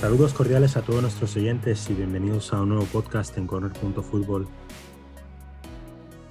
Saludos cordiales a todos nuestros oyentes y bienvenidos a un nuevo podcast en Corner.Fútbol.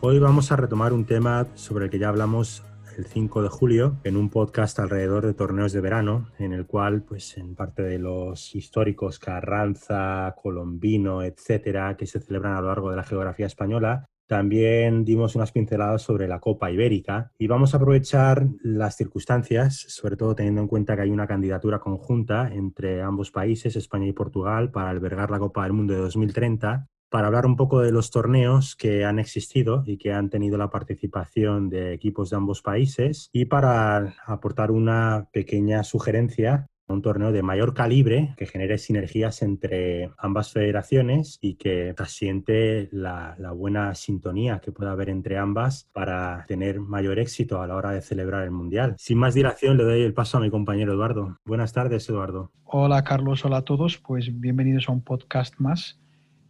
Hoy vamos a retomar un tema sobre el que ya hablamos el 5 de julio en un podcast alrededor de torneos de verano, en el cual, pues en parte de los históricos Carranza, Colombino, etcétera, que se celebran a lo largo de la geografía española, también dimos unas pinceladas sobre la Copa Ibérica y vamos a aprovechar las circunstancias, sobre todo teniendo en cuenta que hay una candidatura conjunta entre ambos países, España y Portugal, para albergar la Copa del Mundo de 2030, para hablar un poco de los torneos que han existido y que han tenido la participación de equipos de ambos países y para aportar una pequeña sugerencia un torneo de mayor calibre que genere sinergias entre ambas federaciones y que asiente la, la, buena sintonía que pueda haber entre ambas para tener mayor éxito a la hora de celebrar el Mundial. Sin más dilación, le doy el paso a mi compañero Eduardo. Buenas tardes, Eduardo. Hola, Carlos. Hola a todos. Pues bienvenidos a un podcast más.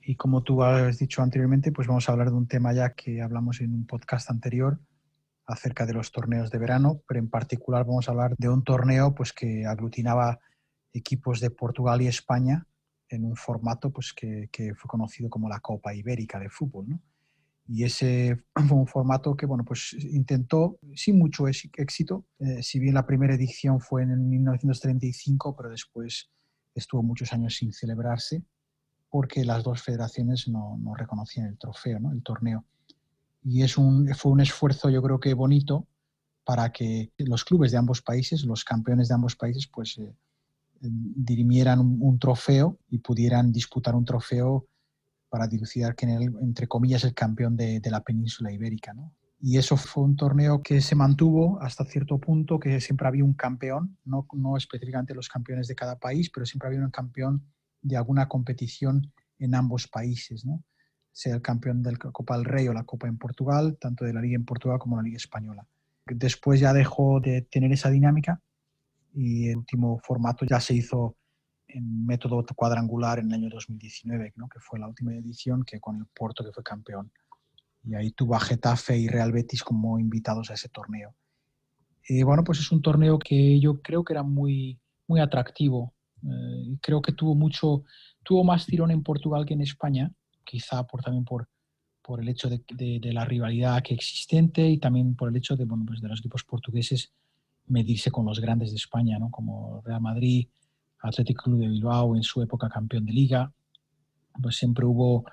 Y como tú has dicho anteriormente, pues vamos a hablar de un tema ya que hablamos en un podcast anterior, acerca de los torneos de verano, pero en particular vamos a hablar de un torneo pues, que aglutinaba equipos de Portugal y España en un formato pues, que, fue conocido como la Copa Ibérica de fútbol. ¿no? Y ese fue un formato que bueno, pues, intentó, sin mucho éxito, eh, si bien la primera edición fue en 1935, pero después estuvo muchos años sin celebrarse porque las dos federaciones no, no reconocían el trofeo, ¿no? el torneo y es un, fue un esfuerzo yo creo que bonito para que los clubes de ambos países, los campeones de ambos países, pues eh, dirimieran un, trofeo y pudieran disputar un trofeo para dilucidar quién entre comillas, el campeón de, de la península ibérica. ¿no? Y eso fue un torneo que se mantuvo hasta cierto punto, que siempre había un campeón, no, no específicamente los campeones de cada país, pero siempre había un campeón de alguna competición en ambos países. ¿no? Sea el campeón de la Copa del Rey o la Copa en Portugal, tanto de la Liga en Portugal como la Liga Española. Después ya dejó de tener esa dinámica y el último formato ya se hizo en método cuadrangular en el año 2019, ¿no? que fue la última edición que con el Porto que fue campeón. Y ahí tuvo a Getafe y Real Betis como invitados a ese torneo. Y bueno, pues es un torneo que yo creo que era muy, muy atractivo. Eh, creo que tuvo mucho, tuvo más tirón en Portugal que en España quizá por, también por, por el hecho de, de, la rivalidad que existente y también por el hecho de, bueno, pues de los equipos portugueses medirse con los grandes de España, ¿no? como Real Madrid, Atlético Club de Bilbao en su época campeón de liga, pues siempre hubo,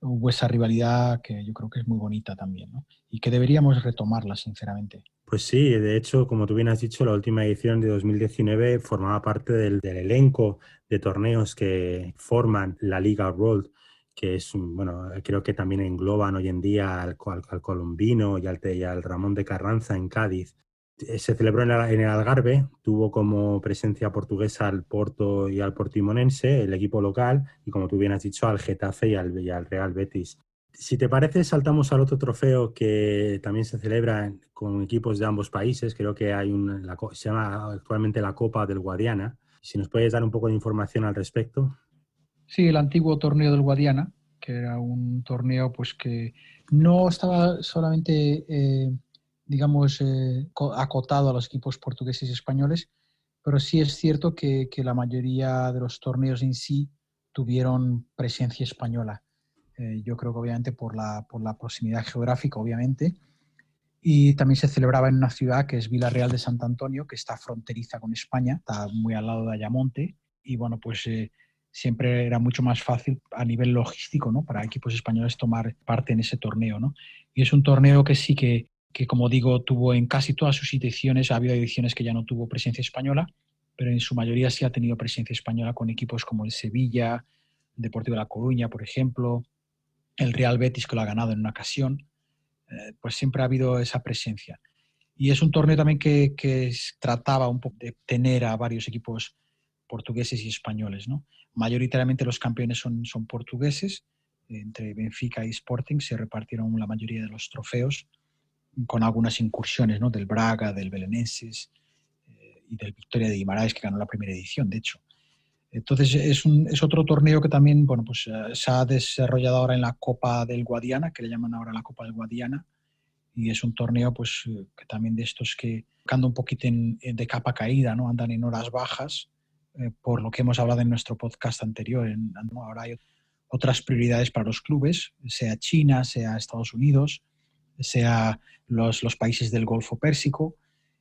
hubo esa rivalidad que yo creo que es muy bonita también y que deberíamos retomarla, sinceramente. Pues sí, de hecho, como tú bien has dicho, la última edición de 2019 formaba parte del, del elenco de torneos que forman la Liga World que es, bueno, creo que también engloban hoy en día al, al, colombino y al, y al, Ramón de Carranza en Cádiz. Eh, se celebró en, el Algarve, tuvo como presencia portuguesa al Porto y al Portimonense, el equipo local, y como tú bien has dicho, al Getafe y al, y al Real Betis. Si te parece, saltamos al otro trofeo que también se celebra con equipos de ambos países. Creo que hay un, la, se llama actualmente la Copa del Guadiana. Si nos puedes dar un poco de información al respecto. Sí, el antiguo torneo del Guadiana, que era un torneo pues que no estaba solamente, eh, digamos, eh, acotado a los equipos portugueses y españoles, pero sí es cierto que, que la mayoría de los torneos en sí tuvieron presencia española. Eh, yo creo que obviamente por la, por la proximidad geográfica, obviamente, y también se celebraba en una ciudad que es Vila Real de Sant Antonio, que está fronteriza con España, está muy al lado de Ayamonte, y bueno, pues siempre era mucho más fácil a nivel logístico ¿no? para equipos españoles tomar parte en ese torneo. ¿no? Y es un torneo que sí que, que, como digo, tuvo en casi todas sus ediciones, ha habido ediciones que ya no tuvo presencia española, pero en su mayoría sí ha tenido presencia española con equipos como el Sevilla, Deportivo de La Coruña, por ejemplo, el Real Betis que lo ha ganado en una ocasión, eh, pues siempre ha habido esa presencia. Y es un torneo también que, que trataba un poco de tener a varios equipos portugueses y españoles, ¿no? mayoritariamente los campeones son, son portugueses, entre Benfica y Sporting se repartieron la mayoría de los trofeos, con algunas incursiones ¿no? del Braga, del Belenenses eh, y del Victoria de Guimaraes, que ganó la primera edición, de hecho. Entonces es, un, es otro torneo que también bueno, pues, uh, se ha desarrollado ahora en la Copa del Guadiana, que le llaman ahora la Copa del Guadiana, y es un torneo pues, que también de estos que anda un poquito de capa caída, ¿no? andan en horas bajas, eh, por lo que hemos hablado en nuestro podcast anterior. ahora hay otras prioridades para los clubes, sea China, sea Estados Unidos, sea los, los países del Golfo Pérsico,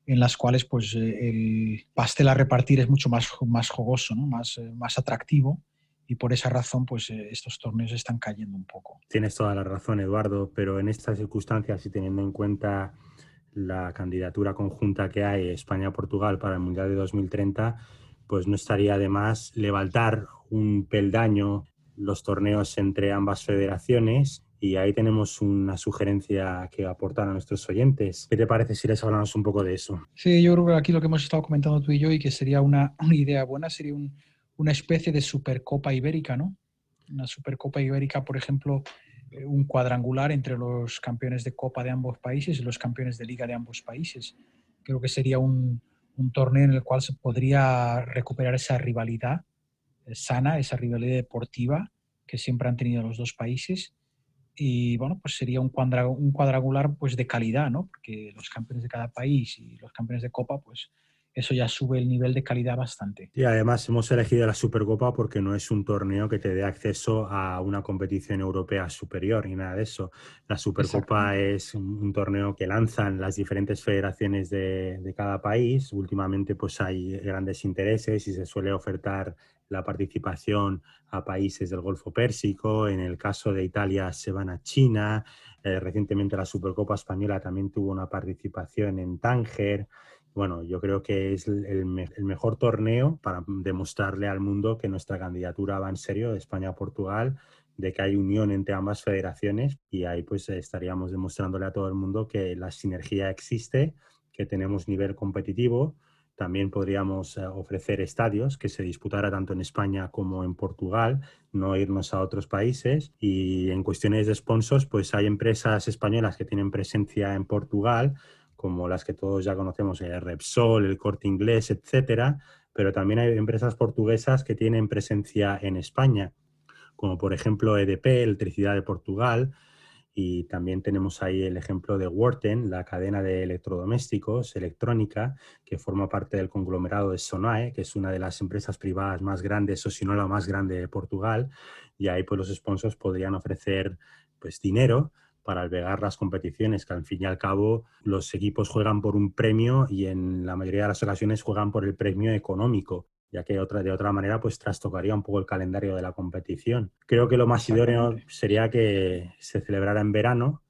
en las cuales pues, eh, el pastel a repartir es mucho más, más jugoso, ¿no? más, eh, más atractivo y por esa razón pues eh, estos torneos están cayendo un poco. Tienes toda la razón, Eduardo, pero en estas circunstancias y teniendo en cuenta la candidatura conjunta que hay España-Portugal para el Mundial de 2030, pues no estaría de más levantar un peldaño los torneos entre ambas federaciones y ahí tenemos una sugerencia que aportar a nuestros oyentes. ¿Qué te parece si les hablamos un poco de eso? Sí, yo creo que aquí lo que hemos estado comentando tú y yo y que sería una, idea buena sería una especie de Supercopa Ibérica, ¿no? Una Supercopa Ibérica, por ejemplo, eh, un cuadrangular entre los campeones de Copa de ambos países y los campeones de Liga de ambos países. Creo que sería un, un torneo en el cual se podría recuperar esa rivalidad eh, sana, esa rivalidad deportiva que siempre han tenido los dos países y bueno, pues sería un, un cuadrangular pues de calidad, ¿no? Porque los campeones de cada país y los campeones de Copa, pues eso ya sube el nivel de calidad bastante. Y además hemos elegido la Supercopa porque no es un torneo que te dé acceso a una competición europea superior ni nada de eso. La Supercopa es un, torneo que lanzan las diferentes federaciones de, de, cada país. Últimamente pues hay grandes intereses y se suele ofertar la participación a países del Golfo Pérsico. En el caso de Italia se van a China. Eh, recientemente la Supercopa Española también tuvo una participación en Tánger bueno, yo creo que es el, mejor torneo para demostrarle al mundo que nuestra candidatura va en serio de España-Portugal, de que hay unión entre ambas federaciones y ahí pues estaríamos demostrándole a todo el mundo que la sinergia existe, que tenemos nivel competitivo. También podríamos eh, ofrecer estadios que se disputara tanto en España como en Portugal, no irnos a otros países. Y en cuestiones de sponsors, pues hay empresas españolas que tienen presencia en Portugal, como las que todos ya conocemos, el Repsol, el Corte Inglés, etcétera, pero también hay empresas portuguesas que tienen presencia en España, como por ejemplo EDP, Electricidad de Portugal, y también tenemos ahí el ejemplo de Worten, la cadena de electrodomésticos electrónica, que forma parte del conglomerado de Sonae, que es una de las empresas privadas más grandes, o si no la más grande de Portugal, y ahí pues los sponsors podrían ofrecer pues dinero para albergar las competiciones, que al fin y al cabo los equipos juegan por un premio y en la mayoría de las ocasiones juegan por el premio económico, ya que otra, de otra manera pues trastocaría un poco el calendario de la competición. Creo que lo más idóneo sería que se celebrara en verano,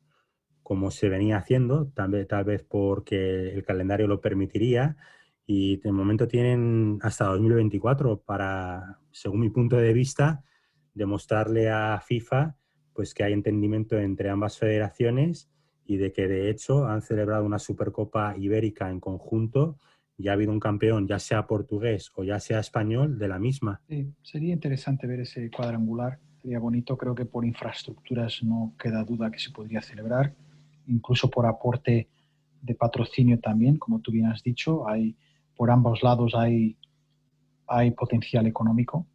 como se venía haciendo, tal vez, tal vez porque el calendario lo permitiría, y de momento tienen hasta 2024 para, según mi punto de vista, demostrarle a FIFA pues que hay entendimiento entre ambas federaciones y de que de hecho han celebrado una Supercopa Ibérica en conjunto y ha habido un campeón, ya sea portugués o ya sea español, de la misma. Sí, sería interesante ver ese cuadrangular, sería bonito, creo que por infraestructuras no queda duda que se podría celebrar, incluso por aporte de patrocinio también, como tú bien has dicho, hay por ambos lados hay, hay potencial económico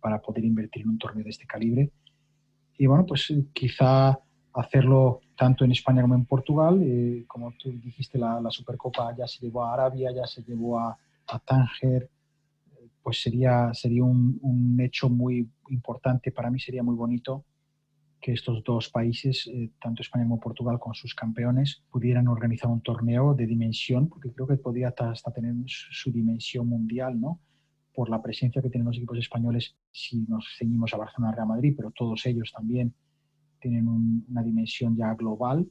para poder invertir en un torneo de este calibre y bueno, pues eh, quizá hacerlo tanto en España como en Portugal. Eh, como tú dijiste, la, Supercopa ya se llevó a Arabia, ya se llevó a, Tánger. Pues sería, sería un, hecho muy importante, para mí sería muy bonito que estos dos países, eh, tanto España como Portugal, con sus campeones, pudieran organizar un torneo de dimensión, porque creo que podría hasta tener su dimensión mundial, ¿no? Por la presencia que tienen los equipos españoles si nos ceñimos a Barcelona Real Madrid, pero todos ellos también tienen una dimensión ya global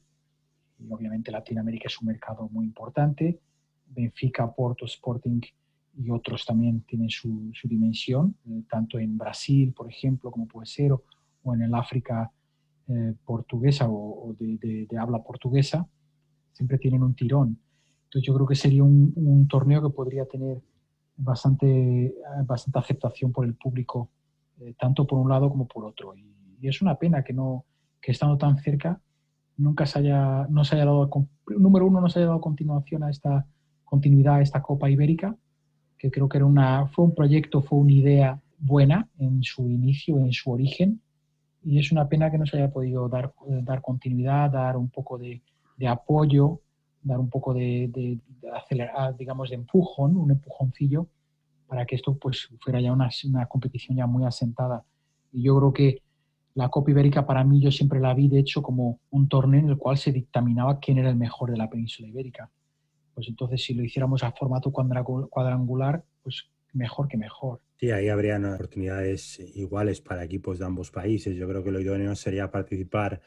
y obviamente Latinoamérica es un mercado muy importante. Benfica, Porto, Sporting y otros también tienen su, dimensión, eh, tanto en Brasil, por ejemplo, como puede ser, o, en el África eh, portuguesa o, de, habla portuguesa, siempre tienen un tirón. Entonces yo creo que sería un torneo que podría tener bastante, bastante aceptación por el público, eh, tanto por un lado como por otro. Y, es una pena que, no, que estando tan cerca nunca se haya, no se haya dado, número uno, no se haya dado continuación a esta continuidad a esta Copa Ibérica, que creo que era una, fue un proyecto, fue una idea buena en su inicio, en su origen, y es una pena que no se haya podido dar, dar continuidad, dar un poco de, de apoyo dar un poco de, acelerar, digamos, de empujón, un empujoncillo para que esto pues fuera ya una, una competición ya muy asentada. Y yo creo que la Copa Ibérica para mí yo siempre la vi de hecho como un torneo en el cual se dictaminaba quién era el mejor de la península ibérica. Pues entonces si lo hiciéramos a formato cuadrangular, pues mejor que mejor. Sí, ahí habrían oportunidades iguales para equipos de ambos países. Yo creo que lo idóneo sería participar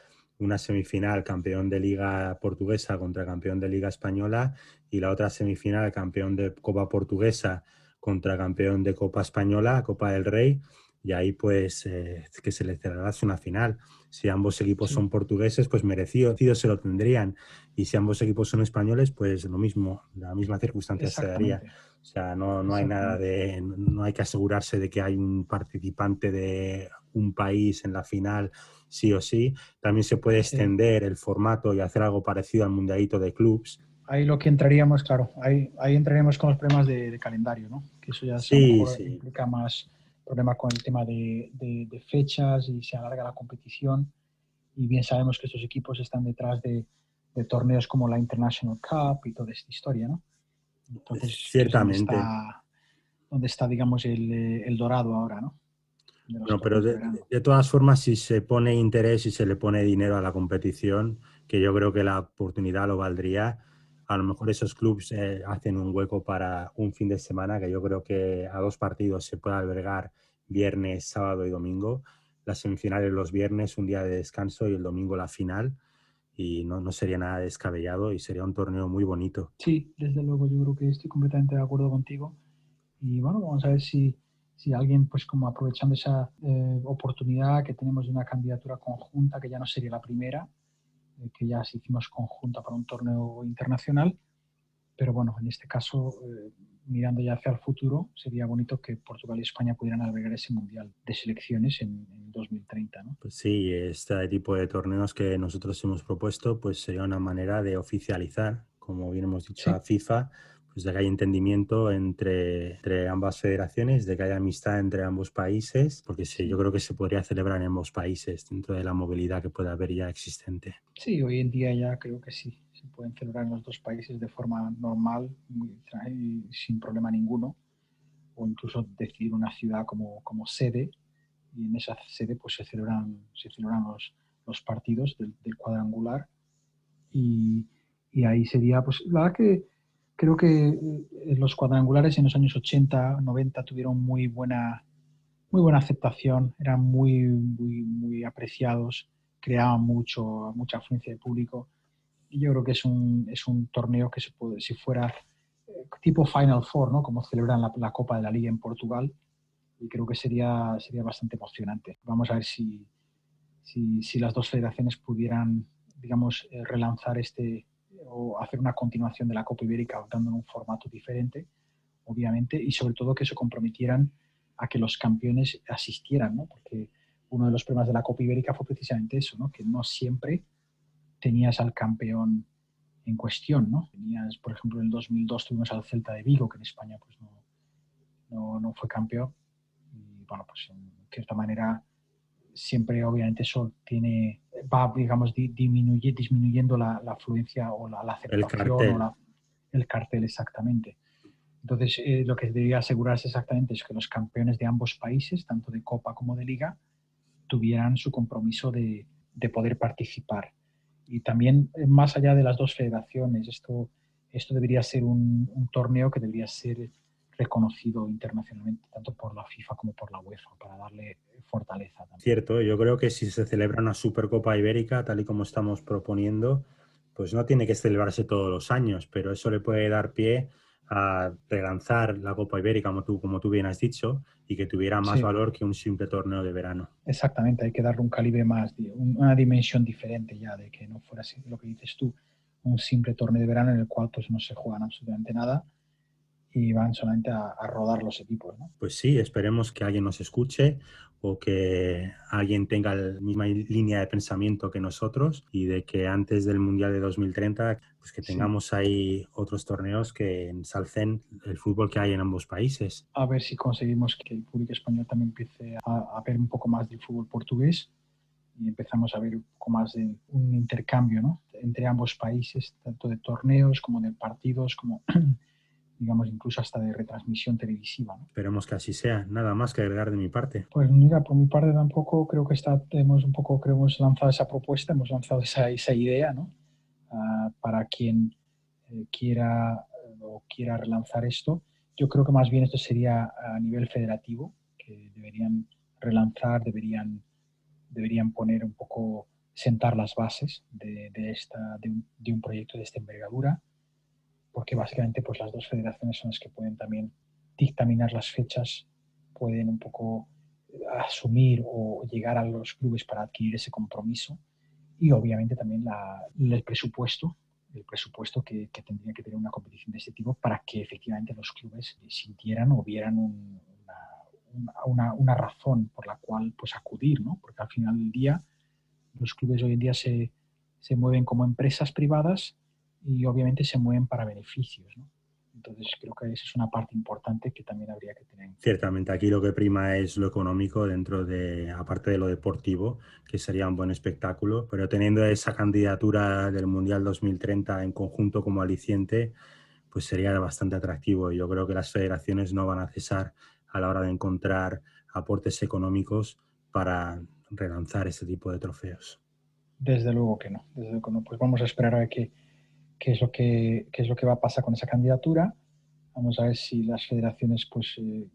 una semifinal campeón de liga portuguesa contra campeón de liga española y la otra semifinal campeón de Copa portuguesa contra campeón de Copa española, Copa del Rey y ahí pues eh, que se le celebrase una final. Si ambos equipos son portugueses, pues merecido se lo tendrían. Y si ambos equipos son españoles, pues lo mismo, la misma circunstancia se daría. O sea, no, no hay nada de, no hay que asegurarse de que hay un participante de un país en la final sí o sí. También se puede extender el formato y hacer algo parecido al mundialito de clubs. Ahí lo que entraríamos, claro, ahí, ahí entraríamos con los problemas de, calendario, ¿no? Que eso ya sí, implica más problema con el tema de, de, fechas y se alarga la competición. Y bien sabemos que estos equipos están detrás de, de torneos como la International Cup y toda esta historia, ¿no? Entonces, Ciertamente. Donde está, digamos, el, el, dorado ahora, ¿no? No, pero de, de, todas formas, si se pone interés y se le pone dinero a la competición, que yo creo que la oportunidad lo valdría, a lo mejor esos clubes eh, hacen un hueco para un fin de semana, que yo creo que a dos partidos se puede albergar viernes, sábado y domingo. Las semifinales los viernes, un día de descanso y el domingo la final. Y no, no sería nada descabellado y sería un torneo muy bonito. Sí, desde luego yo creo que estoy completamente de acuerdo contigo. Y bueno, vamos a ver si, si alguien, pues como aprovechando esa eh, oportunidad que tenemos de una candidatura conjunta, que ya no sería la primera, eh, que ya se hicimos conjunta para un torneo internacional, pero bueno, en este caso, eh, mirando ya hacia el futuro, sería bonito que Portugal y España pudieran albergar ese Mundial de Selecciones en, 2030. ¿no? Pues sí, este tipo de torneos que nosotros hemos propuesto, pues sería una manera de oficializar, como bien hemos dicho, a FIFA pues de que haya entendimiento entre, entre, ambas federaciones, de que haya amistad entre ambos países, porque sí, yo creo que se podría celebrar en ambos países dentro de la movilidad que puede haber ya existente. Sí, hoy en día ya creo que sí, se pueden celebrar en los dos países de forma normal, y sin problema ninguno, o incluso decidir una ciudad como, como sede, y en esa sede pues se celebran, se celebran los, los partidos del, del cuadrangular, y, y ahí sería, pues la verdad que creo que eh, los cuadrangulares en los años 80, 90 tuvieron muy buena, muy buena aceptación, eran muy, muy, muy apreciados, creaban mucho, mucha afluencia de público. Y yo creo que es un, es un torneo que se puede, si fuera eh, tipo Final Four, ¿no? como celebran la, la, Copa de la Liga en Portugal, y creo que sería, sería bastante emocionante. Vamos a ver si, si, si las dos federaciones pudieran, digamos, eh, relanzar este, hacer una continuación de la Copa Ibérica dando un formato diferente, obviamente, y sobre todo que se comprometieran a que los campeones asistieran, ¿no? porque uno de los problemas de la Copa Ibérica fue precisamente eso, ¿no? que no siempre tenías al campeón en cuestión. ¿no? Tenías, por ejemplo, en el 2002 tuvimos al Celta de Vigo, que en España pues, no, no, no fue campeón. Y bueno, pues en cierta manera siempre obviamente eso tiene, va, digamos, disminuye, disminuyendo la, afluencia o la, aceptación el cartel. el cartel exactamente. Entonces, eh, lo que debería asegurarse exactamente es que los campeones de ambos países, tanto de Copa como de Liga, tuvieran su compromiso de, de poder participar. Y también, eh, más allá de las dos federaciones, esto, esto debería ser un, un torneo que debería ser reconocido internacionalmente, tanto por la FIFA como por la UEFA, para darle fortaleza. También. Cierto, yo creo que si se celebra una Supercopa Ibérica, tal y como estamos proponiendo, pues no tiene que celebrarse todos los años, pero eso le puede dar pie a relanzar la Copa Ibérica, como tú, como tú bien has dicho, y que tuviera más valor que un simple torneo de verano. Exactamente, hay que darle un calibre más, una dimensión diferente ya, de que no fuera así, lo que dices tú, un simple torneo de verano en el cual pues no se juegan absolutamente nada, y van solamente a, rodar los equipos. ¿no? Pues sí, esperemos que alguien nos escuche o que alguien tenga la misma línea de pensamiento que nosotros y de que antes del Mundial de 2030 pues que tengamos ahí otros torneos que ensalcen el fútbol que hay en ambos países. A ver si conseguimos que el público español también empiece a, a ver un poco más del fútbol portugués y empezamos a ver un poco más de un intercambio ¿no? entre ambos países, tanto de torneos como de partidos, como digamos, incluso hasta de retransmisión televisiva. Esperemos que así sea. Nada más que agregar de mi parte. Pues mira, por mi parte tampoco creo que está, hemos un poco, creo hemos lanzado esa propuesta, hemos lanzado esa, esa idea, ¿no? Ah, para quien eh, quiera o quiera relanzar esto. Yo creo que más bien esto sería a nivel federativo, que deberían relanzar, deberían, deberían poner un poco, sentar las bases de, de esta, de un, de un proyecto de esta envergadura porque básicamente pues las dos federaciones son las que pueden también dictaminar las fechas, pueden un poco eh, asumir o llegar a los clubes para adquirir ese compromiso y obviamente también el presupuesto, el presupuesto que, tendría que tener una competición de este tipo para que efectivamente los clubes sintieran o vieran una, una, razón por la cual pues acudir, ¿no? porque al final del día los clubes hoy en día se, se mueven como empresas privadas y obviamente se mueven para beneficios. ¿no? Entonces creo que esa es una parte importante que también habría que tener. Ciertamente, aquí lo que prima es lo económico dentro de, aparte de lo deportivo, que sería un buen espectáculo, pero teniendo esa candidatura del Mundial 2030 en conjunto como aliciente, pues sería bastante atractivo. Yo creo que las federaciones no van a cesar a la hora de encontrar aportes económicos para relanzar este tipo de trofeos. Desde luego que no, desde luego que no. Pues vamos a esperar a ver qué qué es lo que, qué es lo que va a pasar con esa candidatura. Vamos a ver si las federaciones pues, eh,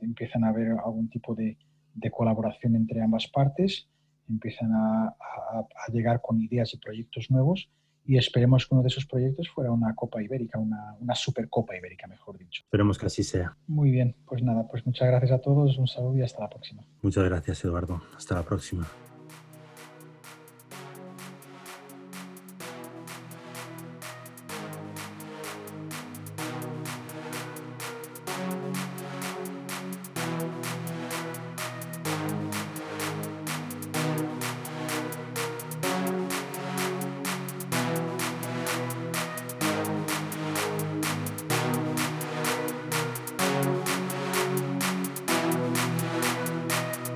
empiezan a ver algún tipo de, de, colaboración entre ambas partes, empiezan a, a, llegar con ideas y proyectos nuevos y esperemos que uno de esos proyectos fuera una Copa Ibérica, una, una Supercopa Ibérica, mejor dicho. Esperemos que así sea. Muy bien, pues nada, pues muchas gracias a todos, un saludo y hasta la próxima. Muchas gracias, Eduardo. Hasta la próxima.